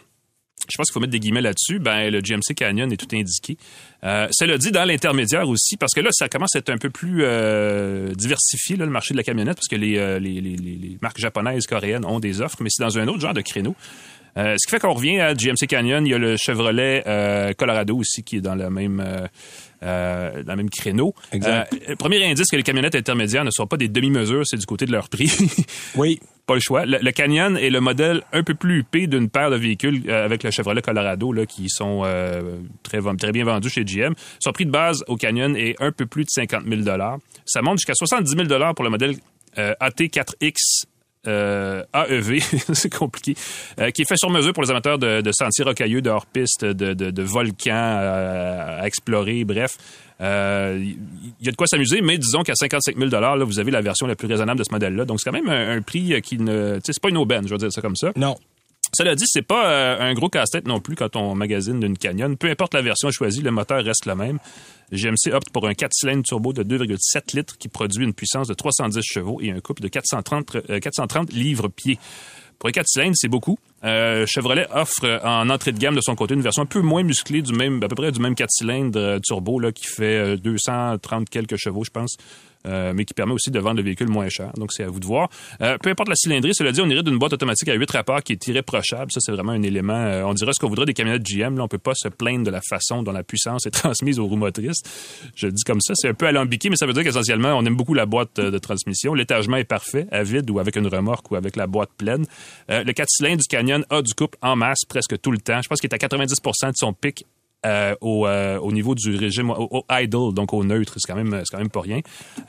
je pense qu'il faut mettre des guillemets là-dessus. Ben, le GMC Canyon est tout indiqué. Euh, cela dit, dans l'intermédiaire aussi, parce que là, ça commence à être un peu plus euh, diversifié, le marché de la camionnette, parce que les, euh, les, les- marques japonaises, coréennes ont des offres, mais c'est dans un autre genre de créneau. Euh, ce qui fait qu'on revient à GMC Canyon. Il y a le Chevrolet Colorado aussi qui est dans le même, euh, dans le même créneau. Exact. Euh, le premier indice que les camionnettes intermédiaires ne sont pas des demi-mesures, c'est du côté de leur prix. <laughs> Oui. pas le choix. Le, le Canyon est le modèle un peu plus huppé d'une paire de véhicules euh, avec le Chevrolet Colorado là, qui sont euh, très, très bien vendus chez GM. Son prix de base au Canyon est un peu plus de 50 000 Ça monte jusqu'à 70 000 pour le modèle euh, AT4X euh, AEV, <laughs> c'est compliqué, euh, qui est fait sur mesure pour les amateurs de, de sentiers rocailleux, de hors-piste, de, de, de volcans euh, à explorer, bref. Euh, Il y a de quoi s'amuser, mais disons qu'à 55 000 là, vous avez la version la plus raisonnable de ce modèle-là. Donc, c'est quand même un, un prix qui ne... C'est pas une aubaine, je veux dire ça comme ça. Non. Cela dit, c'est pas euh, un gros casse-tête non plus quand on magasine d'une Canyon. Peu importe la version choisie, le moteur reste le même. GMC opte pour un 4 cylindres turbo de 2,7 litres qui produit une puissance de 310 chevaux et un couple de 430, euh, 430 livres-pieds. Pour un 4 cylindres, c'est beaucoup. Euh, Chevrolet offre en entrée de gamme de son côté une version un peu moins musclée du même, à peu près du même 4 cylindres turbo là, qui fait euh, 230 quelques chevaux, je pense. Euh, mais qui permet aussi de vendre le véhicule moins cher. Donc, c'est à vous de voir. Euh, peu importe la cylindrée, cela dit, on irait d'une boîte automatique à 8 rapports qui est irréprochable. Ça, c'est vraiment un élément. euh, on dirait ce qu'on voudrait des camionnettes GM. Là, on peut pas se plaindre de la façon dont la puissance est <laughs> transmise aux roues motrices. Je le dis comme ça. C'est un peu alambiqué, mais ça veut dire qu'essentiellement, on aime beaucoup la boîte euh, de transmission. L'étagement est parfait, à vide ou avec une remorque ou avec la boîte pleine. Euh, le 4 cylindres du Canyon a du couple en masse presque tout le temps. Je pense qu'il est à 90% de son pic euh, au, euh, au niveau du régime au, au idle, donc au neutre, c'est quand même c'est quand même pas rien.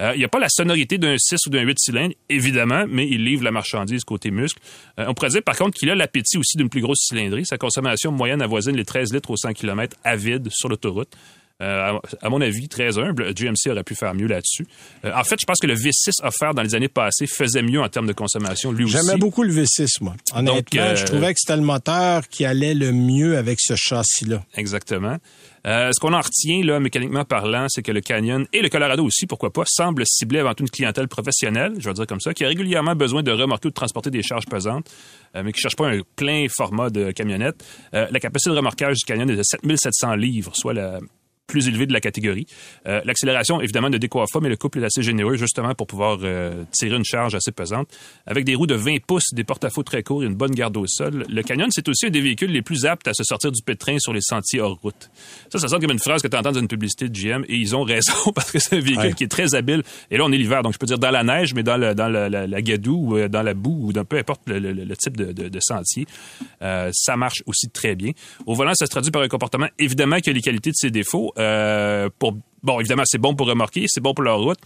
Euh, Il n'y a pas la sonorité d'un 6 ou d'un 8 cylindres, évidemment, mais il livre la marchandise côté muscle. Euh, on pourrait dire par contre qu'il a l'appétit aussi d'une plus grosse cylindrée. Sa consommation moyenne avoisine les 13 litres au 100 km à vide sur l'autoroute. Euh, à, mon avis, très humble. GMC aurait pu faire mieux là-dessus. Euh, en fait, je pense que le V6 offert dans les années passées faisait mieux en termes de consommation, lui aussi. J'aimais beaucoup le V6, moi. Honnêtement, Donc, euh, je trouvais que c'était le moteur qui allait le mieux avec ce châssis-là. Exactement. Euh, ce qu'on en retient, là, mécaniquement parlant, c'est que le Canyon et le Colorado aussi, pourquoi pas, semblent cibler avant tout une clientèle professionnelle, je vais dire comme ça, qui a régulièrement besoin de remorquer ou de transporter des charges pesantes, euh, mais qui cherche pas un plein format de camionnette. Euh, la capacité de remorquage du Canyon est de 7700 livres, soit la plus élevée de la catégorie. Euh, L'accélération, évidemment, ne décoiffe pas, mais le couple est assez généreux, justement, pour pouvoir euh, tirer une charge assez pesante. Avec des roues de 20 pouces, des porte-à-faux très courts et une bonne garde au sol, le Canyon, c'est aussi un des véhicules les plus aptes à se sortir du pétrin sur les sentiers hors route. Ça, ça sonne comme une phrase que tu entends dans une publicité de GM, et ils ont raison, <laughs> parce que c'est un véhicule Ouais. qui est très habile. Et là, on est l'hiver, donc je peux dire dans la neige, mais dans, le, dans la, la, la gadoue, ou euh, dans la boue, ou dans peu importe le, le- le type de, de, de sentier, euh, ça marche aussi très bien. Au volant, ça se traduit par un comportement, évidemment, qui a les qualités de ses défauts. Euh, Bon, évidemment, c'est bon pour remorquer, c'est bon pour la route,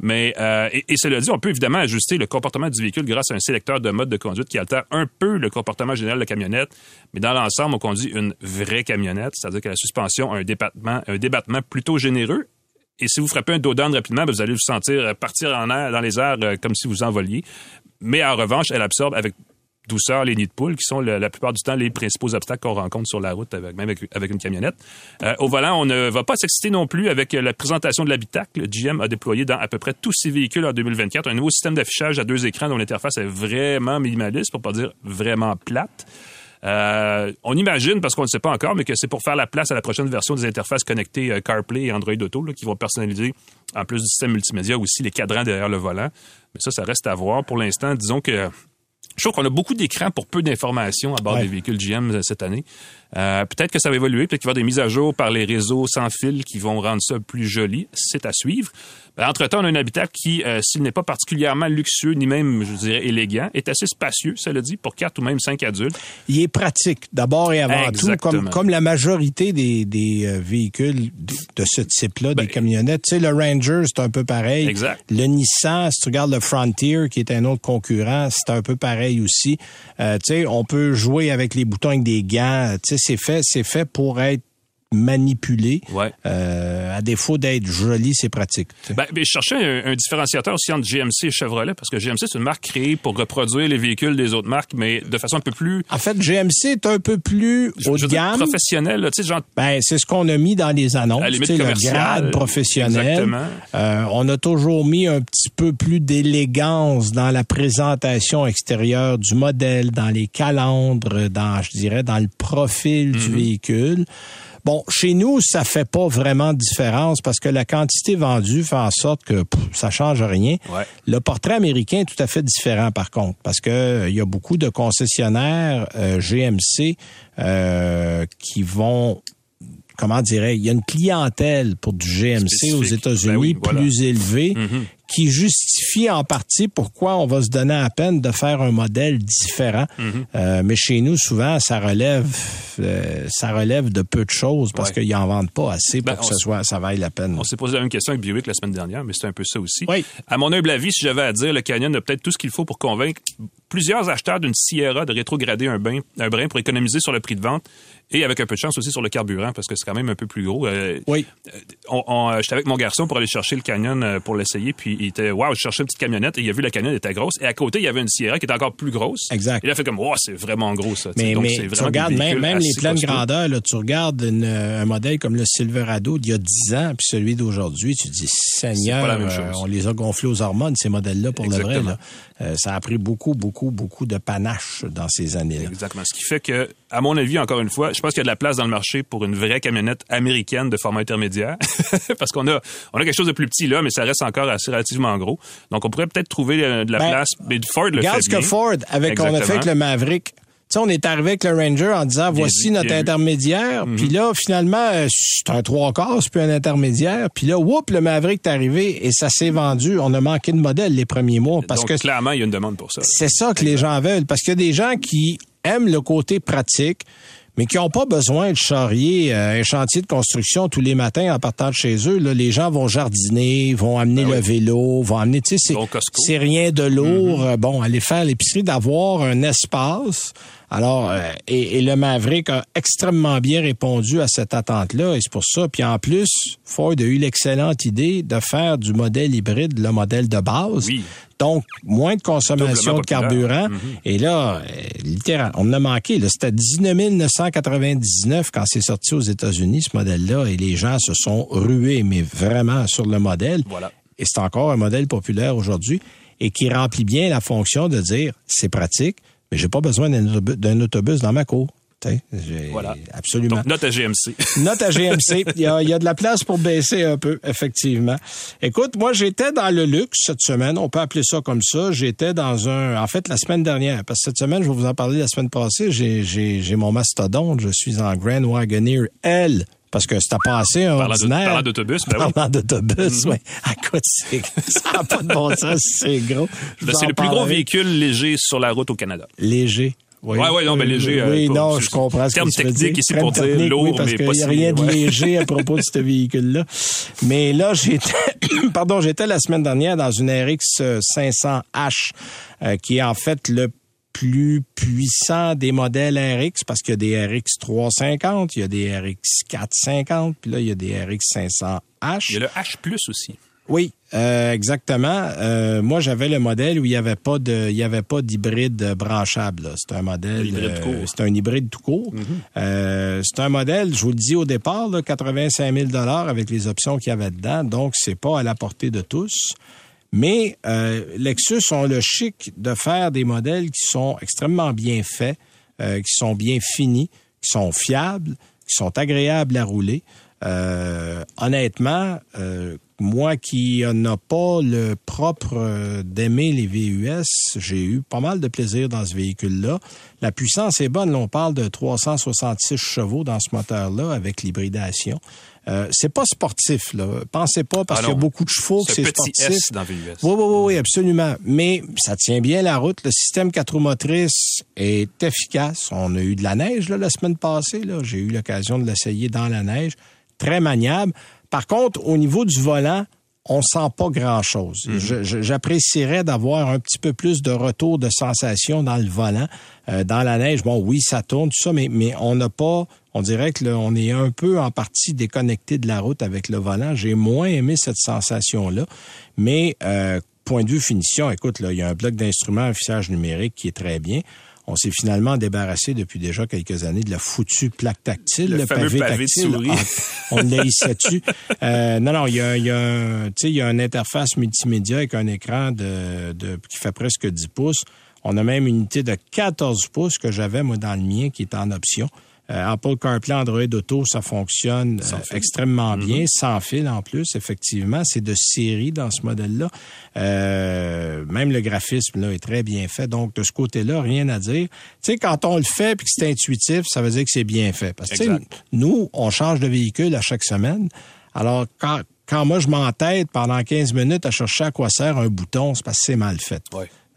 mais euh, et, cela dit, on peut évidemment ajuster le comportement du véhicule grâce à un sélecteur de mode de conduite qui altère un peu le comportement général de la camionnette, mais dans l'ensemble, on conduit une vraie camionnette, c'est-à-dire que la suspension a un débattement, un débattement plutôt généreux. Et si vous frappez un dos rapidement, ben, vous allez vous sentir partir en dans les airs euh, comme si vous envoliez. Mais en revanche, elle absorbe avec douceur les nids de poules, qui sont la plupart du temps les principaux obstacles qu'on rencontre sur la route, avec, même avec, une camionnette. Euh, au volant, on ne va pas s'exciter non plus avec la présentation de l'habitacle. GM a déployé dans à peu près tous ses véhicules en 2024 un nouveau système d'affichage à deux écrans dont l'interface est vraiment minimaliste, pour pas dire vraiment plate. Euh, on imagine, parce qu'on ne sait pas encore, mais que c'est pour faire la place à la prochaine version des interfaces connectées euh, CarPlay et Android Auto, qui vont personnaliser, en plus du système multimédia, aussi les cadrans derrière le volant. Mais ça, ça reste à voir. Pour l'instant, disons que je trouve qu'on a beaucoup d'écrans pour peu d'informations à bord Ouais. des véhicules GM cette année. Euh, peut-être que ça va évoluer, peut-être qu'il va y avoir des mises à jour par les réseaux sans fil qui vont rendre ça plus joli. C'est à suivre. Ben, entre-temps, on a un habitat qui, euh, s'il n'est pas particulièrement luxueux, ni même, je dirais, élégant, est assez spacieux, ça le dit, pour quatre ou même cinq adultes. Il est pratique, d'abord et avant tout, comme, comme la majorité des, des euh, véhicules de, ce type-là, des Ben, camionnettes. Tu sais, le Ranger, c'est un peu pareil. Exact. Le Nissan, si tu regardes le Frontier, qui est un autre concurrent, c'est un peu pareil aussi. Euh, tu sais, on peut jouer avec les boutons avec des gants. Tu sais, c'est fait, c'est fait pour être manipulé. Ouais. Euh, à défaut d'être joli, c'est pratique. Ben, ben, je cherchais un, un différenciateur aussi entre GMC et Chevrolet, parce que GMC, c'est une marque créée pour reproduire les véhicules des autres marques, mais de façon un peu plus En fait, GMC est un peu plus haut de gamme. professionnelle, là, tu sais, genre Ben, c'est ce qu'on a mis dans les annonces. À la limite le grade professionnel. Exactement. Euh, on a toujours mis un petit peu plus d'élégance dans la présentation extérieure du modèle, dans les calandres, dans, je dirais, dans le profil du Mhm. véhicule. Bon, chez nous, ça fait pas vraiment de différence parce que la quantité vendue fait en sorte que pff, ça change rien. Ouais. Le portrait américain est tout à fait différent, par contre, parce que euh, il y a beaucoup de concessionnaires euh, GMC euh, qui vont comment dirais il y a une clientèle pour du GMC Spécifique. aux États-Unis Ben oui, voilà. plus élevée Mhm. qui justifie en partie pourquoi on va se donner à peine de faire un modèle différent. Mhm. Euh, mais chez nous, souvent, ça relève, euh, ça relève de peu de choses parce Ouais. qu'ils en vendent pas assez pour Ben, que ce s- soit, ça vaille la peine. On s'est posé la même question avec Buick la semaine dernière, mais c'est un peu ça aussi. Oui. À mon humble avis, si j'avais à dire, le Canyon a peut-être tout ce qu'il faut pour convaincre plusieurs acheteurs d'une Sierra de rétrograder un, bain, un brin pour économiser sur le prix de vente et avec un peu de chance aussi sur le carburant parce que c'est quand même un peu plus gros. Euh, Oui. euh, on, on, J'étais avec mon garçon pour aller chercher le Canyon euh, pour l'essayer, puis il était, waouh, je cherchais une petite camionnette et il a vu la Canyon était grosse et à côté il y avait une Sierra qui était encore plus grosse. Exact. Et il a fait comme, waouh, c'est vraiment gros ça. Mais, Donc, mais c'est tu vraiment regardes même, les assez plans de costauds. grandeur, là, tu regardes une- un modèle comme le Silverado d'il y a 10 ans, puis celui d'aujourd'hui, tu dis, Seigneur, pas la même euh, chose. on les a gonflés aux hormones, ces modèles-là, pour le vrai. Là. Euh, ça a pris beaucoup, beaucoup, beaucoup de panache dans ces années-là. Exactement. Ce qui fait que, à mon avis, encore une fois, je pense qu'il y a de la place dans le marché pour une vraie camionnette américaine de format intermédiaire. <laughs> Parce qu'on a, on a quelque chose de plus petit là, mais ça reste encore assez relativement gros. Donc, on pourrait peut-être trouver euh, de la Ben, place. Mais Ford le Regarde fait ce que. Ford, avec, on a fait avec le Maverick. Tu sais, on est arrivé avec le Ranger en disant, voici notre intermédiaire. Puis là, finalement, euh, c'est un trois quarts, c'est plus un intermédiaire. Puis là, whoop, le Maverick est arrivé et ça s'est vendu. On a manqué de modèles les premiers mois parce Donc, que clairement, il y a une demande pour ça. c'est ça que les gens veulent. Parce qu'il y a des gens qui aiment le côté pratique, mais qui n'ont pas besoin de charrier euh, un chantier de construction tous les matins en partant de chez eux. Là, les gens vont jardiner, vont amener Ben le oui. vélo, vont amener, tu sais, c'est- rien de lourd. Euh, Bon, aller faire l'épicerie, d'avoir un espace. Alors, euh, et, et le Maverick a extrêmement bien répondu à cette attente-là, et c'est pour ça. Puis en plus, Ford a eu l'excellente idée de faire du modèle hybride le modèle de base. Oui. Donc, moins de consommation de carburant. populaire. Et là, euh, littéral, on a manqué. là. C'était 19 999 quand c'est sorti aux États-Unis, ce modèle-là, et les gens se sont rués, mais vraiment sur le modèle. Voilà. Et c'est encore un modèle populaire aujourd'hui et qui remplit bien la fonction de dire c'est pratique, mais j'ai pas besoin d'un autobus, dans ma cour. Voilà. Absolument. Donc, note à GMC. <laughs> Note à GMC. Il y, a, il y a de la place pour baisser un peu, effectivement. Écoute, moi, j'étais dans le luxe cette semaine. On peut appeler ça comme ça. J'étais dans un... En fait, la semaine dernière, parce que cette semaine, je vais vous en parler la semaine passée, j'ai, j'ai, j'ai mon mastodonte. Je suis en Grand Wagoneer L. Parce que c'était pas assez Parlant ordinaire. parlant d'autobus, ben oui. <laughs> Parlant d'autobus, oui. <laughs> Écoute, c'est, ça n'a pas de bon sens, <laughs> c'est gros. Ben, c'est le plus gros véhicule léger sur la route au Canada. Léger. Oui. Ouais, ouais, non, mais léger, euh, Oui, pas- non, je comprends ce terme que tu veux technique dire. ici pour dire lourd, oui, parce mais pas n'y a rien de léger à propos de ce véhicule-là. Mais là, j'étais, <coughs> pardon, j'étais la semaine dernière dans une RX 500H, euh, qui est en fait le plus puissant des modèles RX parce qu'il y a des RX 350, il y a des RX 450, puis là, il y a des RX 500H. Il y a le H Plus aussi. Oui, euh, exactement. Euh, moi, j'avais le modèle où il n'y avait pas de, il y avait pas d'hybride euh, branchable. C'est un modèle, Un hybride tout court. c'est un hybride tout court. Euh, c'est un modèle, je vous le dis au départ, là, 85 000 dollars avec les options qu'il y avait dedans. Donc, c'est pas à la portée de tous. Mais euh, Lexus ont le chic de faire des modèles qui sont extrêmement bien faits, euh, qui sont bien finis, qui sont fiables, qui sont agréables à rouler. Euh, honnêtement, moi qui n'a pas le propre d'aimer les VUS, j'ai eu pas mal de plaisir dans ce véhicule-là. La puissance est bonne. Là, on parle de 366 chevaux dans ce moteur-là avec l'hybridation. Euh, c'est pas sportif, là. Pensez pas parce Ah qu'il y a beaucoup de chevaux que C'est sportif. S dans VUS. Oui, oui, oui, oui, absolument. Mais ça tient bien la route. Le système 4 roues motrices est efficace. On a eu de la neige là, la semaine passée. Là. J'ai eu l'occasion de l'essayer dans la neige. Très maniable. Par contre, au niveau du volant, on sent pas grand-chose. Je- J'apprécierais d'avoir un petit peu plus de retour de sensation dans le volant. Euh, dans la neige, bon, oui, ça tourne, tout ça, mais, mais on n'a pas... On dirait que là, on est un peu en partie déconnecté de la route avec le volant. J'ai moins aimé cette sensation-là. Mais euh, point de vue finition, écoute, là, il y a un bloc d'instruments affichage numérique qui est très bien. On s'est finalement débarrassé depuis déjà quelques années de la foutue plaque tactile, Le le, pavé, pavé de tactile. souris. Ah, on l'a hissé dessus. Euh, non, non, il y a, il y a, un- tu sais, il y a une interface multimédia avec un écran de, de, qui fait presque 10 pouces. On a même une unité de 14 pouces que j'avais, moi, dans le mien, qui est en option. Euh, Apple CarPlay, Android Auto, ça fonctionne euh, extrêmement bien, sans fil en plus, effectivement. C'est de série dans ce modèle-là. Euh, même le graphisme là est très bien fait. Donc, de ce côté-là, rien à dire. Tu sais, quand on le fait et que c'est intuitif, ça veut dire que c'est bien fait. Parce que, tu sais, Exact. nous, on change de véhicule à chaque semaine. Alors, quand, quand moi, je m'entête pendant 15 minutes à chercher à quoi sert un bouton, c'est parce que c'est mal fait.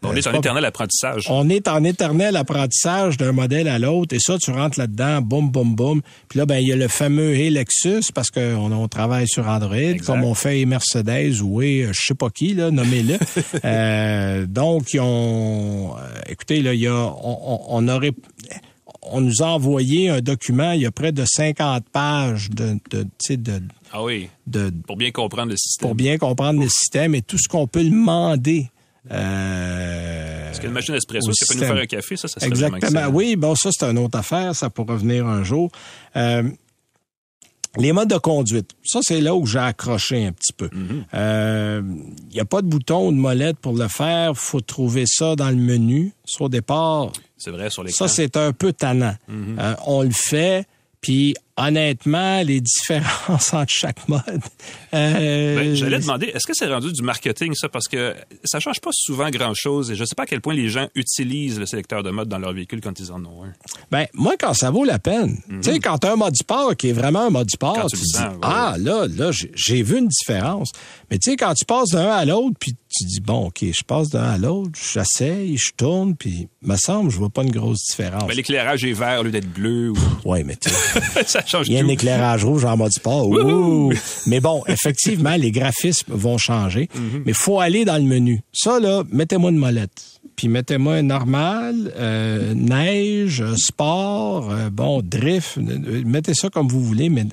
On Euh, est en éternel apprentissage. on est en éternel apprentissage d'un modèle à l'autre. Et ça, tu rentres là-dedans, boum, boum, boum. Puis là, ben, il y a le fameux et Lexus, parce qu'on on travaille sur Android, comme on fait et Mercedes ou et euh, je sais pas qui, là, nommez-le. <laughs> Euh, donc, ils ont... écoutez, là, il y a... On, on- on aurait... On nous a envoyé un document, il y a près de 50 pages de, de, tu sais, de, Ah oui, de, pour bien comprendre le système. pour bien comprendre le système et tout ce qu'on peut demander. Euh, Parce qu'une machine espresso, ça peut nous faire un café, ça, ça serait Exactement. Oui, bon, ça, c'est une autre affaire. Ça pourra venir un jour. Euh, les modes de conduite, ça, c'est là où j'ai accroché un petit peu. Euh, Il n'y a pas de bouton ou de molette pour le faire. faut trouver ça dans le menu. Ça, au départ, C'est vrai, sur l'écran. ça, c'est un peu tannant. Mm-hmm. Euh, on le fait, puis honnêtement, les différences entre chaque mode... euh, Ben, J'allais demander, est-ce que c'est rendu du marketing, ça? Parce que ça change pas souvent grand-chose et je sais pas à quel point les gens utilisent le sélecteur de mode dans leur véhicule quand ils en ont un. Ben, moi, quand ça vaut la peine. Tu sais, quand t'as un mode sport qui est vraiment un mode sport, Mhm. Quand tu tu dis, le sens, ouais, ah, là, là, j'ai vu une différence. Mais tu sais, quand tu passes d'un à l'autre, puis tu dis, bon, OK, je passe d'un à l'autre, j'essaye, je tourne, puis me semble, je vois pas une grosse différence. L'éclairage est vert au lieu d'être bleu. Ou... ouais, mais tu <laughs> ça change il y a un éclairage rouge en mode sport. Ouh! Mais bon, effectivement, les graphismes vont changer. Mhm. Mais faut aller dans le menu. Ça, là, mettez-moi une molette. Puis mettez-moi normal, euh, neige, sport, euh, bon, drift. euh, Mettez ça comme vous voulez, mais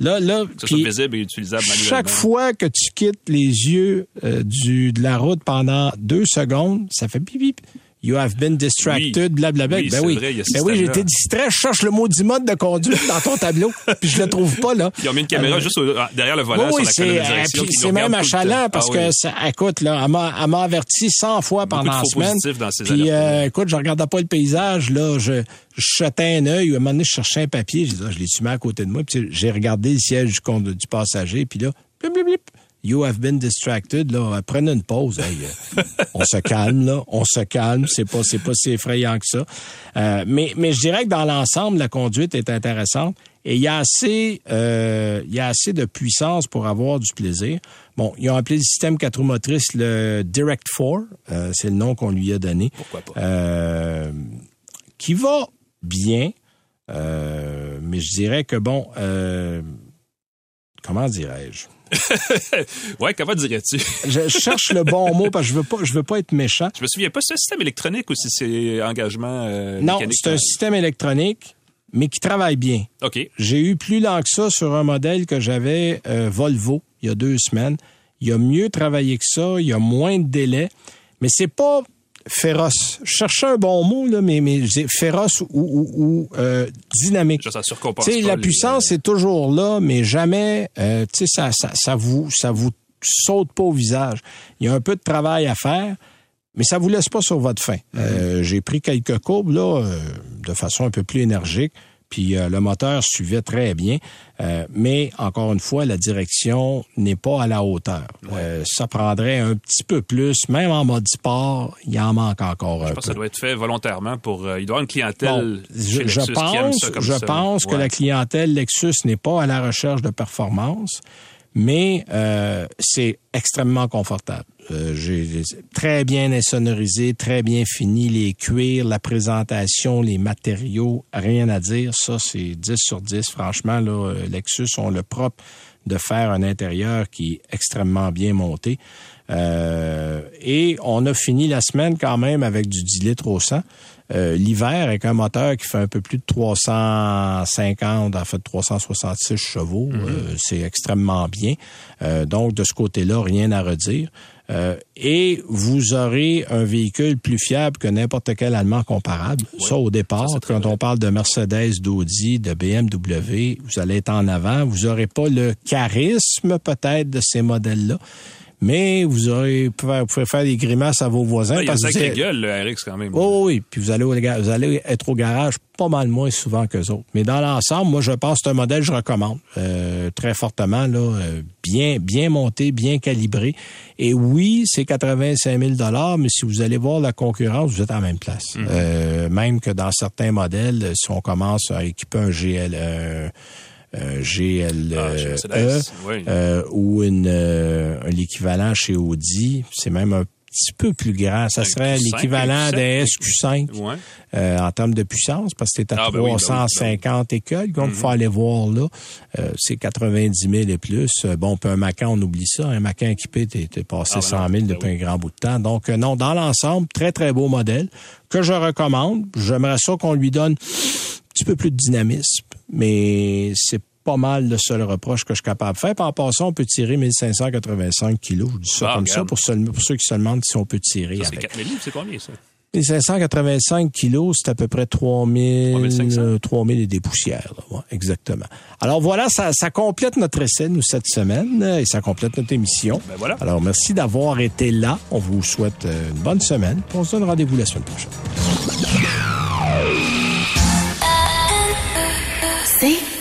là, là, Que ce puis soit visible et utilisable chaque fois que tu quittes les yeux euh, du, de la route pendant deux secondes, ça fait bip bip. You have been distracted, Oui. blablabla. Oui, ben c'est oui, vrai, ben oui, j'ai été distrait. Je cherche le mot du mode de conduite dans ton tableau, <laughs> puis je le trouve pas là. Ils ont mis une caméra Euh, juste au- derrière le volant oui, sur la c'est colonne de euh, direction. c'est même achalant parce Ah que ça, écoute là, elle m'a averti 100 fois Beaucoup pendant la semaine. dans ces Puis euh, écoute, je regardais pas le paysage là, je, je jetais un œil, à un moment donné, je cherchais un papier, j'ai dit, ah, je l'ai mis à côté de moi, puis j'ai regardé le siège du passager, puis là, blip, blip, blip, You have been distracted. Là, prenez une pause. Hey, <laughs> on se calme là, on se calme. C'est pas, c'est pas si effrayant que ça. Euh, mais, mais je dirais que dans l'ensemble, la conduite est intéressante et il y a assez, euh, il y a assez de puissance pour avoir du plaisir. Bon, ils ont appelé le système quatre roues motrices le Direct 4. Euh, c'est le nom qu'on lui a donné. Pourquoi pas? Euh, qui va bien, euh, mais je dirais que bon, euh, comment dirais-je? <laughs> ouais, comment dirais-tu? <laughs> je cherche le bon mot parce que je veux pas, je veux pas être méchant. Je me souviens pas, c'est un système électronique ou si c'est engagement euh, Non, c'est un système électronique, mais qui travaille bien. OK. J'ai eu plus lent que ça sur un modèle que j'avais euh, Volvo il y a deux semaines. Il a mieux travaillé que ça, il y a moins de délai, mais c'est pas féroce. Je cherchais un bon mot là, mais mais féroce ou, ou, ou, euh, dynamique. La les- puissance est toujours là, mais jamais, euh, ça, ça, ça vous, ça vous saute pas au visage. Il y a un peu de travail à faire, mais ça vous laisse pas sur votre faim. Euh, J'ai pris quelques courbes là, de façon un peu plus énergique. Puis euh, le moteur suivait très bien. Euh, mais encore une fois, la direction n'est pas à la hauteur. Euh, ça prendrait un petit peu plus, même en mode sport, il en manque encore un je peu. pense que ça doit être fait volontairement pour. il doit y avoir une clientèle Bon, chez je, je Lexus qui aime pense, ça comme je ça. pense que la clientèle Lexus n'est pas à la recherche de performance, mais euh, c'est extrêmement confortable. Euh, j'ai très bien insonorisé, très bien fini, les cuirs, la présentation, les matériaux, rien à dire. Ça, c'est 10 sur 10. Franchement, là, euh, Lexus ont le propre de faire un intérieur qui est extrêmement bien monté. Euh, et on a fini la semaine quand même avec du 10 litres au 100. Euh, L'hiver, avec un moteur qui fait un peu plus de 350, en fait 366 chevaux, euh, c'est extrêmement bien. Euh, donc, de ce côté-là, rien à redire. Euh, et vous aurez un véhicule plus fiable que n'importe quel Allemand comparable. Ça, au départ, quand on parle de Mercedes, d'Audi, de BMW, vous allez être en avant. Vous n'aurez pas le charisme peut-être de ces modèles-là, mais vous aurez vous pouvez faire des grimaces à vos voisins. Ouais, il y a une parce que vous- gueule, le RX, quand même. Oh, oui, puis vous allez, au vous allez être au garage pas mal moins souvent que autres. Mais dans l'ensemble, moi, je pense que c'est un modèle que je recommande euh, très fortement, là, euh, bien, bien monté, bien calibré. Et oui, c'est 85 000 mais si vous allez voir la concurrence, vous êtes à la même place. Mhm. Euh, même que dans certains modèles, si on commence à équiper un GL, euh, GLE Ah, chez Mercedes, oui. euh, ou une, euh, l'équivalent chez Audi, c'est même un petit peu plus grand. Ça serait Q5, l'équivalent un d'un Q5. SQ5 Ouais. euh, en termes de puissance, parce que c'est à Ah, ben oui, ben oui, 350 écoles. Donc, il faut aller voir là. Euh, c'est 90 000 et plus. Euh, bon, puis un Macan, on oublie ça. Un Macan équipé, t'es passé Ah, ben 100 000 non, ben depuis un grand bout de temps. Donc, euh, non, dans l'ensemble, très, très beau modèle que je recommande. J'aimerais ça qu'on lui donne un petit peu plus de dynamisme, mais c'est pas mal le seul reproche que je suis capable de faire. Puis en passant, on peut tirer 1585 kilos. Je dis ça Ah, comme ça pour, seul- pour ceux qui se demandent si on peut tirer Ça, c'est avec. 4000 livres, c'est combien, ça? Les 585 kilos, c'est à peu près 3000, 3500. euh, 3000 et des poussières. là. Ouais, exactement. Alors voilà, ça, ça complète notre essai, nous, cette semaine, et ça complète notre émission. Ben voilà. Alors merci d'avoir été là. On vous souhaite euh, une bonne semaine. On se donne rendez-vous la semaine prochaine. See?